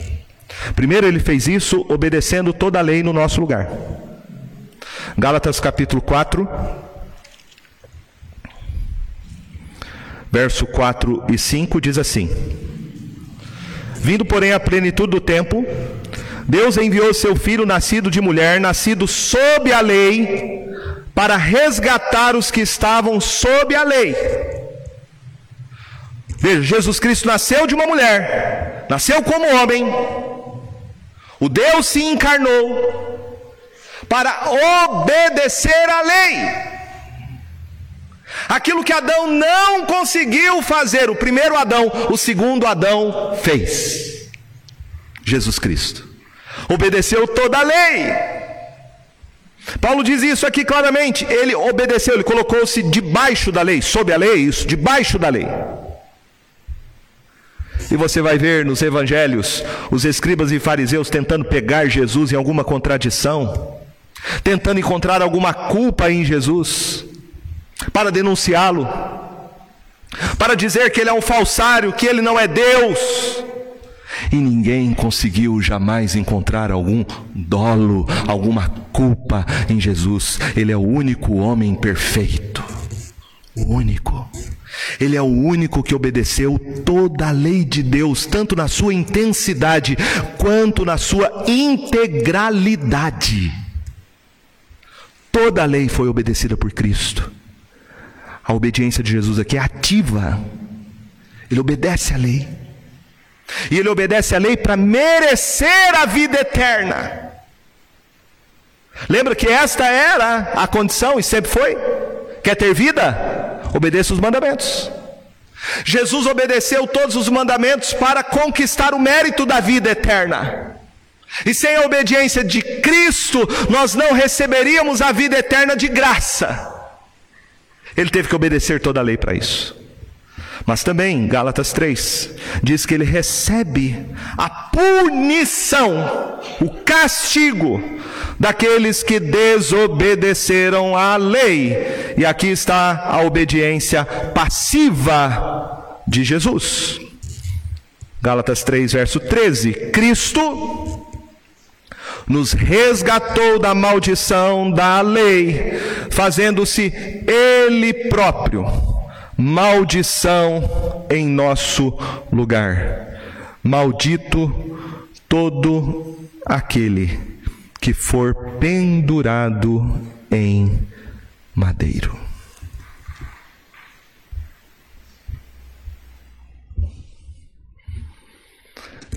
Primeiro, ele fez isso obedecendo toda a lei no nosso lugar. Gálatas capítulo 4, verso 4 e 5 diz assim: Vindo, porém, à plenitude do tempo, Deus enviou seu filho, nascido de mulher, nascido sob a lei, para resgatar os que estavam sob a lei. Veja, Jesus Cristo nasceu de uma mulher, nasceu como homem, o Deus se encarnou para obedecer à lei. Aquilo que Adão não conseguiu fazer, o primeiro Adão, o segundo Adão fez. Jesus Cristo obedeceu toda a lei. Paulo diz isso aqui claramente. Ele obedeceu, ele colocou-se debaixo da lei, sob a lei, isso, debaixo da lei. E você vai ver nos evangelhos os escribas e fariseus tentando pegar Jesus em alguma contradição, tentando encontrar alguma culpa em Jesus, para denunciá-lo, para dizer que ele é um falsário, que ele não é Deus. E ninguém conseguiu jamais encontrar algum dolo, alguma culpa em Jesus. Ele é o único homem perfeito. O único. Ele é o único que obedeceu toda a lei de Deus, tanto na sua intensidade quanto na sua integralidade. Toda a lei foi obedecida por Cristo. A obediência de Jesus aqui é ativa. Ele obedece à lei. E ele obedece à lei para merecer a vida eterna. Lembra que esta era a condição e sempre foi? Quer ter vida? Obedeça os mandamentos. Jesus obedeceu todos os mandamentos para conquistar o mérito da vida eterna. E sem a obediência de Cristo, nós não receberíamos a vida eterna de graça. Ele teve que obedecer toda a lei para isso. Mas também, Gálatas 3, diz que ele recebe a punição, o castigo daqueles que desobedeceram à lei. E aqui está a obediência passiva de Jesus. Gálatas 3, verso 13: Cristo nos resgatou da maldição da lei, fazendo-se Ele próprio maldição em nosso lugar. Maldito todo aquele que for pendurado em madeiro.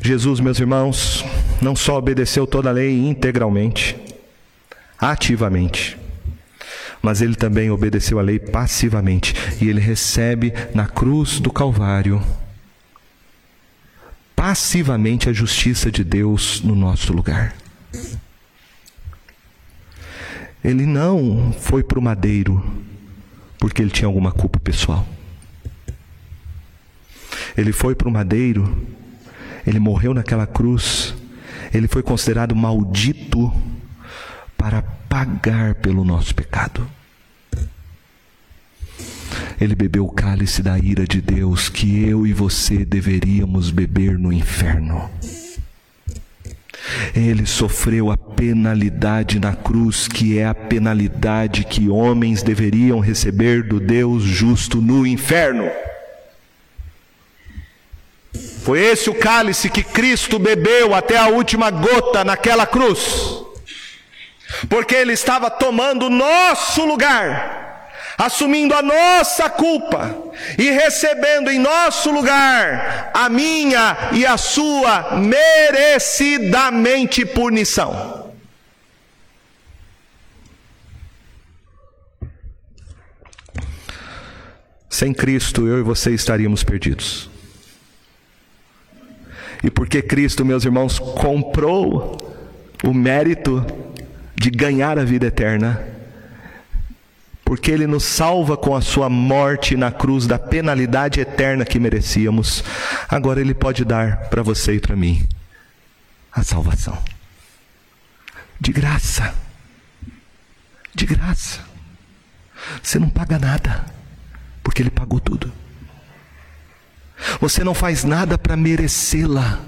Jesus, meus irmãos, não só obedeceu toda a lei integralmente, ativamente, mas ele também obedeceu a lei passivamente e ele recebe na cruz do Calvário passivamente a justiça de Deus no nosso lugar. Ele não foi para o madeiro porque ele tinha alguma culpa pessoal. Ele foi para o madeiro ele morreu naquela cruz, ele foi considerado maldito para pagar pelo nosso pecado. Ele bebeu o cálice da ira de Deus que eu e você deveríamos beber no inferno. Ele sofreu a penalidade na cruz, que é a penalidade que homens deveriam receber do Deus justo no inferno. Foi esse o cálice que Cristo bebeu até a última gota naquela cruz. Porque Ele estava tomando o nosso lugar, assumindo a nossa culpa e recebendo em nosso lugar a minha e a sua merecidamente punição. Sem Cristo, eu e você estaríamos perdidos. E porque Cristo, meus irmãos, comprou o mérito de ganhar a vida eterna, porque Ele nos salva com a Sua morte na cruz da penalidade eterna que merecíamos, agora Ele pode dar para você e para mim a salvação. De graça. De graça. Você não paga nada, porque Ele pagou tudo. Você não faz nada para merecê-la,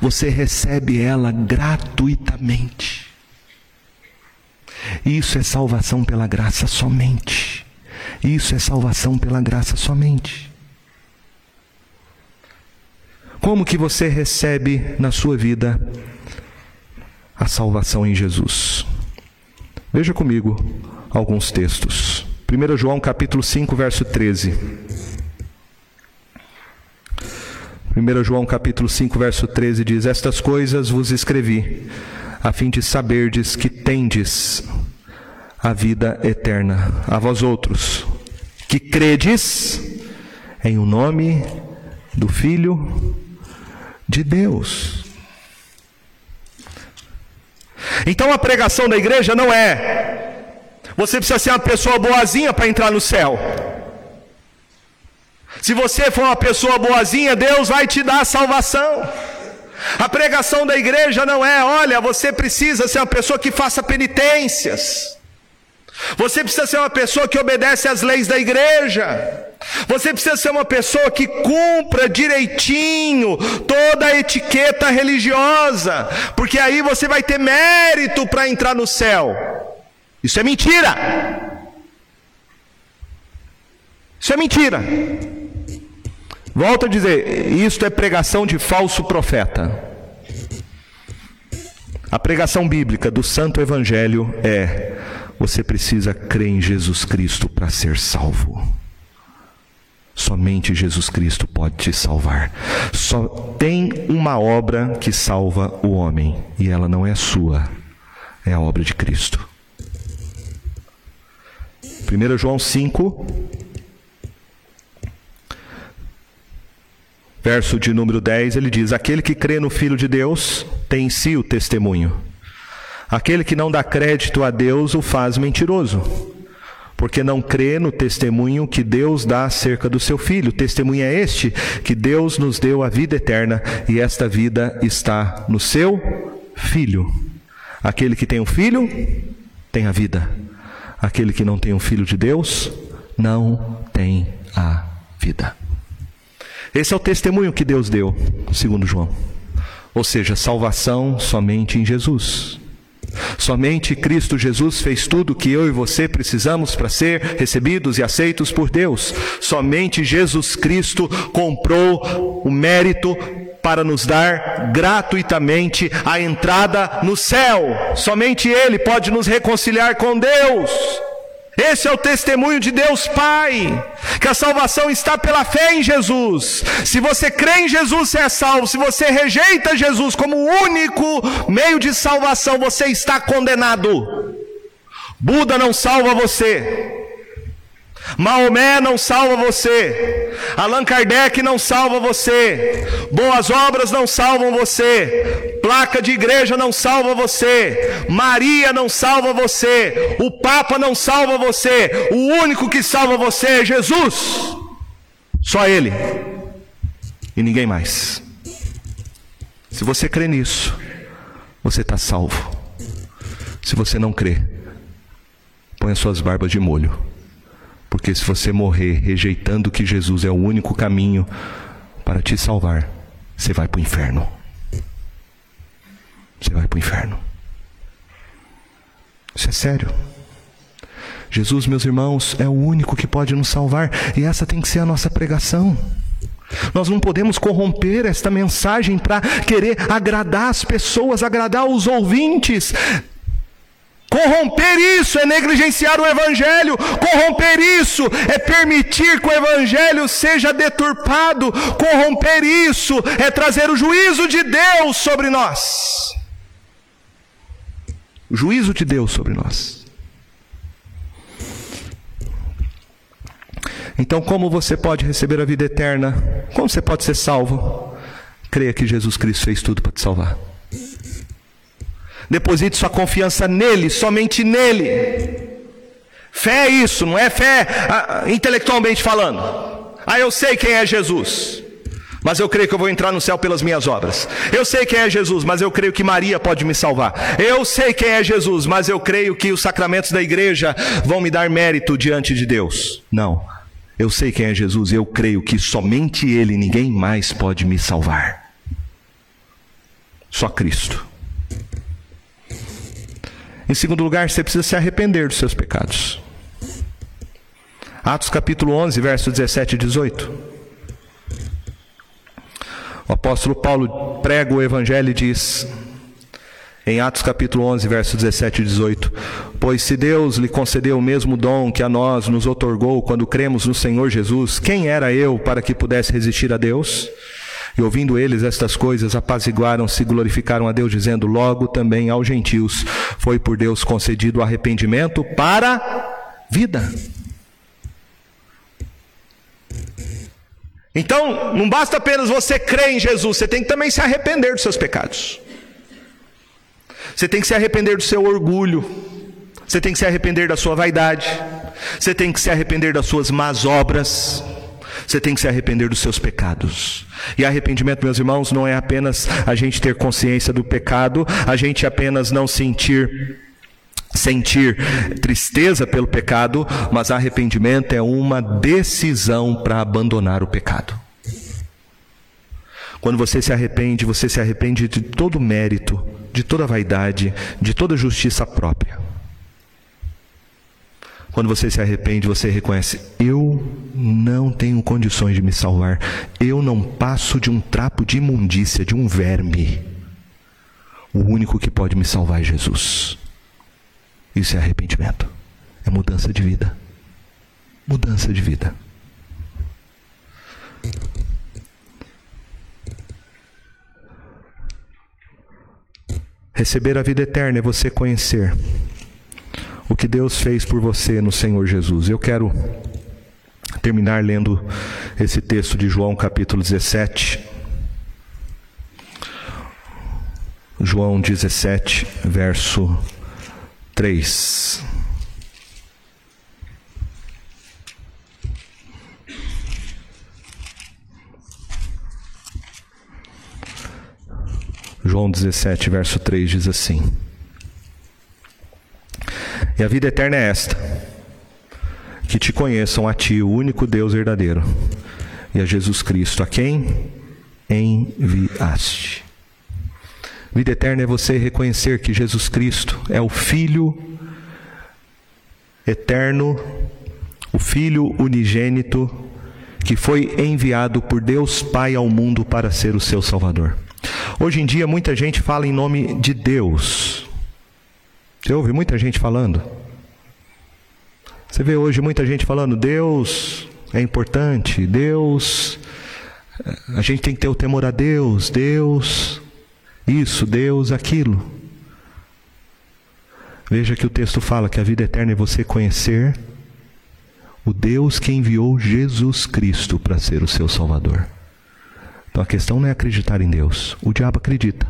você recebe ela gratuitamente. Isso é salvação pela graça somente. Isso é salvação pela graça somente. Como que você recebe na sua vida a salvação em Jesus? Veja comigo alguns textos. 1 João capítulo 5, verso 13. 1 João capítulo 5, verso 13 diz: Estas coisas vos escrevi, a fim de saberdes que tendes a vida eterna. A vós outros, que credes em o nome do Filho de Deus. Então a pregação da igreja não é você precisa ser uma pessoa boazinha para entrar no céu. Se você for uma pessoa boazinha, Deus vai te dar a salvação. A pregação da igreja não é, olha, você precisa ser uma pessoa que faça penitências. Você precisa ser uma pessoa que obedece às leis da igreja. Você precisa ser uma pessoa que cumpra direitinho toda a etiqueta religiosa, porque aí você vai ter mérito para entrar no céu. Isso é mentira. Isso é mentira. Volto a dizer, isto é pregação de falso profeta. A pregação bíblica do Santo Evangelho é: você precisa crer em Jesus Cristo para ser salvo. Somente Jesus Cristo pode te salvar. Só tem uma obra que salva o homem, e ela não é sua, é a obra de Cristo. 1 João 5, verso de número 10, ele diz: Aquele que crê no Filho de Deus tem em si o testemunho. Aquele que não dá crédito a Deus o faz mentiroso, porque não crê no testemunho que Deus dá acerca do seu Filho. O testemunho é este: que Deus nos deu a vida eterna e esta vida está no seu Filho. Aquele que tem um filho tem a vida. Aquele que não tem um filho de Deus não tem a vida. Esse é o testemunho que Deus deu, segundo João. Ou seja, salvação somente em Jesus. Somente Cristo Jesus fez tudo que eu e você precisamos para ser recebidos e aceitos por Deus. Somente Jesus Cristo comprou o mérito para nos dar gratuitamente a entrada no céu. Somente Ele pode nos reconciliar com Deus. Esse é o testemunho de Deus Pai, que a salvação está pela fé em Jesus. Se você crê em Jesus, você é salvo. Se você rejeita Jesus como o único meio de salvação, você está condenado. Buda não salva você. Maomé não salva você, Allan Kardec não salva você, boas obras não salvam você, placa de igreja não salva você, Maria não salva você, o Papa não salva você, o único que salva você é Jesus, só Ele. E ninguém mais. Se você crê nisso, você está salvo. Se você não crê, põe as suas barbas de molho. Porque se você morrer rejeitando que Jesus é o único caminho para te salvar, você vai para o inferno. Você vai para o inferno. Isso é sério. Jesus, meus irmãos, é o único que pode nos salvar e essa tem que ser a nossa pregação. Nós não podemos corromper esta mensagem para querer agradar as pessoas, agradar os ouvintes. Corromper isso é negligenciar o Evangelho. Corromper isso é permitir que o Evangelho seja deturpado. Corromper isso é trazer o juízo de Deus sobre nós. O juízo de Deus sobre nós. Então, como você pode receber a vida eterna? Como você pode ser salvo? Creia que Jesus Cristo fez tudo para te salvar. Deposite sua confiança nele, somente nele. Fé é isso, não é fé ah, intelectualmente falando. Ah, eu sei quem é Jesus, mas eu creio que eu vou entrar no céu pelas minhas obras. Eu sei quem é Jesus, mas eu creio que Maria pode me salvar. Eu sei quem é Jesus, mas eu creio que os sacramentos da igreja vão me dar mérito diante de Deus. Não. Eu sei quem é Jesus, eu creio que somente Ele, ninguém mais pode me salvar. Só Cristo. Em segundo lugar, você precisa se arrepender dos seus pecados. Atos capítulo 11, versos 17 e 18. O apóstolo Paulo prega o evangelho e diz, em Atos capítulo 11, versos 17 e 18: Pois se Deus lhe concedeu o mesmo dom que a nós nos otorgou quando cremos no Senhor Jesus, quem era eu para que pudesse resistir a Deus? E ouvindo eles estas coisas, apaziguaram-se e glorificaram a Deus, dizendo: Logo também aos gentios foi por Deus concedido o arrependimento para vida. Então, não basta apenas você crer em Jesus, você tem que também se arrepender dos seus pecados. Você tem que se arrepender do seu orgulho. Você tem que se arrepender da sua vaidade. Você tem que se arrepender das suas más obras. Você tem que se arrepender dos seus pecados. E arrependimento, meus irmãos, não é apenas a gente ter consciência do pecado, a gente apenas não sentir sentir tristeza pelo pecado, mas arrependimento é uma decisão para abandonar o pecado. Quando você se arrepende, você se arrepende de todo mérito, de toda vaidade, de toda justiça própria. Quando você se arrepende, você reconhece: eu não tenho condições de me salvar. Eu não passo de um trapo de imundícia, de um verme. O único que pode me salvar é Jesus. Isso é arrependimento. É mudança de vida. Mudança de vida. Receber a vida eterna é você conhecer o que Deus fez por você no Senhor Jesus. Eu quero terminar lendo esse texto de João capítulo 17. João 17, verso 3. João 17, verso 3 diz assim: e a vida eterna é esta: que te conheçam a ti, o único Deus verdadeiro, e a Jesus Cristo, a quem enviaste. Vida eterna é você reconhecer que Jesus Cristo é o Filho eterno, o Filho unigênito, que foi enviado por Deus Pai ao mundo para ser o seu Salvador. Hoje em dia, muita gente fala em nome de Deus. Você ouve muita gente falando? Você vê hoje muita gente falando: Deus é importante, Deus, a gente tem que ter o temor a Deus, Deus, isso, Deus, aquilo. Veja que o texto fala que a vida eterna é você conhecer o Deus que enviou Jesus Cristo para ser o seu Salvador. Então a questão não é acreditar em Deus. O diabo acredita.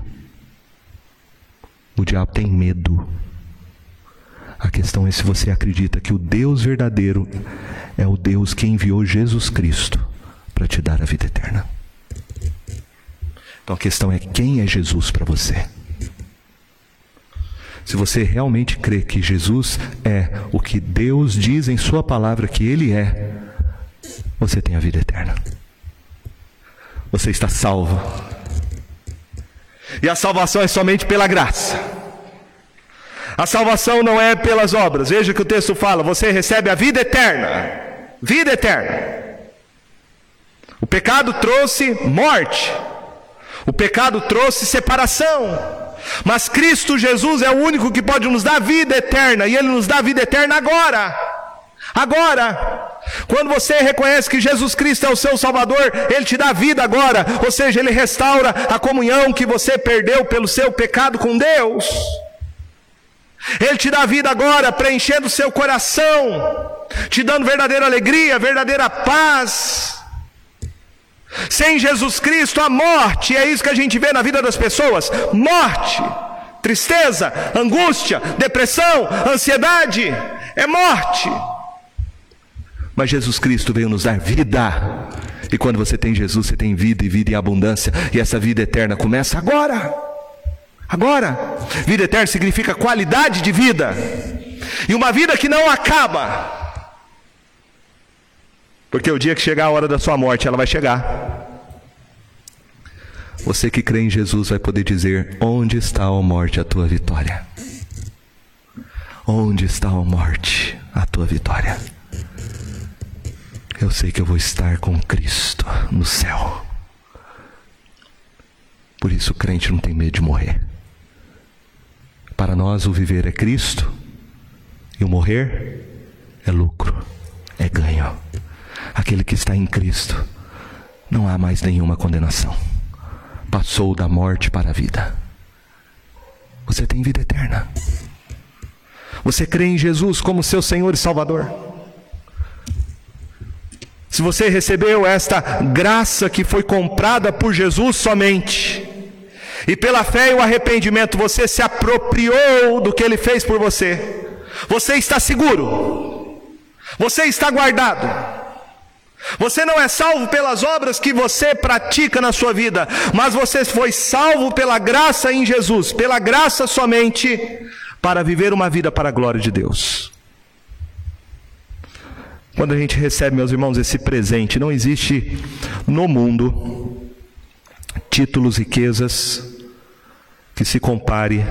O diabo tem medo. A questão é se você acredita que o Deus verdadeiro é o Deus que enviou Jesus Cristo para te dar a vida eterna. Então a questão é quem é Jesus para você. Se você realmente crê que Jesus é o que Deus diz em Sua palavra que Ele é, você tem a vida eterna. Você está salvo. E a salvação é somente pela graça. A salvação não é pelas obras. Veja que o texto fala: você recebe a vida eterna. Vida eterna. O pecado trouxe morte. O pecado trouxe separação. Mas Cristo Jesus é o único que pode nos dar vida eterna, e Ele nos dá vida eterna agora. Agora, quando você reconhece que Jesus Cristo é o seu Salvador, Ele te dá vida agora, ou seja, Ele restaura a comunhão que você perdeu pelo seu pecado com Deus. Ele te dá vida agora, preenchendo o seu coração, te dando verdadeira alegria, verdadeira paz. Sem Jesus Cristo, a morte, é isso que a gente vê na vida das pessoas: morte, tristeza, angústia, depressão, ansiedade, é morte. Mas Jesus Cristo veio nos dar vida. E quando você tem Jesus, você tem vida e vida em abundância. E essa vida eterna começa agora. Agora. Vida eterna significa qualidade de vida. E uma vida que não acaba. Porque o dia que chegar a hora da sua morte, ela vai chegar. Você que crê em Jesus vai poder dizer: Onde está, a morte, a tua vitória? Onde está, a morte, a tua vitória? Eu sei que eu vou estar com Cristo no céu. Por isso o crente não tem medo de morrer. Para nós o viver é Cristo e o morrer é lucro, é ganho. Aquele que está em Cristo, não há mais nenhuma condenação. Passou da morte para a vida. Você tem vida eterna. Você crê em Jesus como seu Senhor e Salvador. Se você recebeu esta graça que foi comprada por Jesus somente, e pela fé e o arrependimento você se apropriou do que ele fez por você, você está seguro, você está guardado. Você não é salvo pelas obras que você pratica na sua vida, mas você foi salvo pela graça em Jesus, pela graça somente, para viver uma vida para a glória de Deus. Quando a gente recebe, meus irmãos, esse presente, não existe no mundo títulos, riquezas que se compare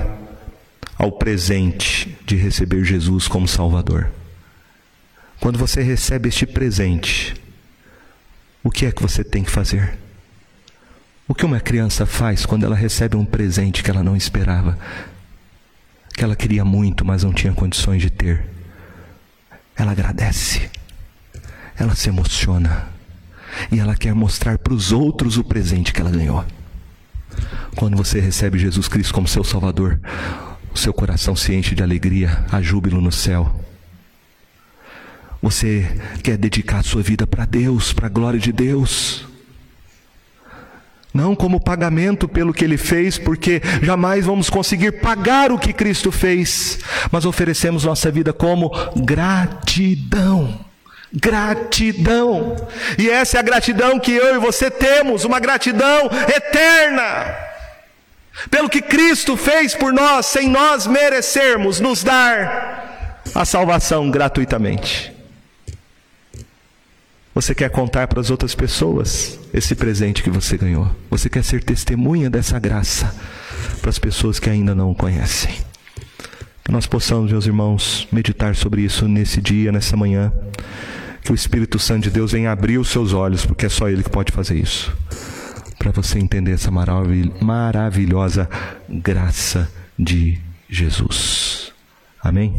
ao presente de receber Jesus como Salvador. Quando você recebe este presente, o que é que você tem que fazer? O que uma criança faz quando ela recebe um presente que ela não esperava, que ela queria muito, mas não tinha condições de ter? Ela agradece, ela se emociona e ela quer mostrar para os outros o presente que ela ganhou. Quando você recebe Jesus Cristo como seu Salvador, o seu coração se enche de alegria, há júbilo no céu. Você quer dedicar a sua vida para Deus, para a glória de Deus. Não como pagamento pelo que ele fez, porque jamais vamos conseguir pagar o que Cristo fez, mas oferecemos nossa vida como gratidão. Gratidão. E essa é a gratidão que eu e você temos, uma gratidão eterna. Pelo que Cristo fez por nós, sem nós merecermos, nos dar a salvação gratuitamente. Você quer contar para as outras pessoas esse presente que você ganhou? Você quer ser testemunha dessa graça para as pessoas que ainda não o conhecem? Que nós possamos, meus irmãos, meditar sobre isso nesse dia, nessa manhã. Que o Espírito Santo de Deus venha abrir os seus olhos, porque é só Ele que pode fazer isso. Para você entender essa maravilhosa graça de Jesus. Amém?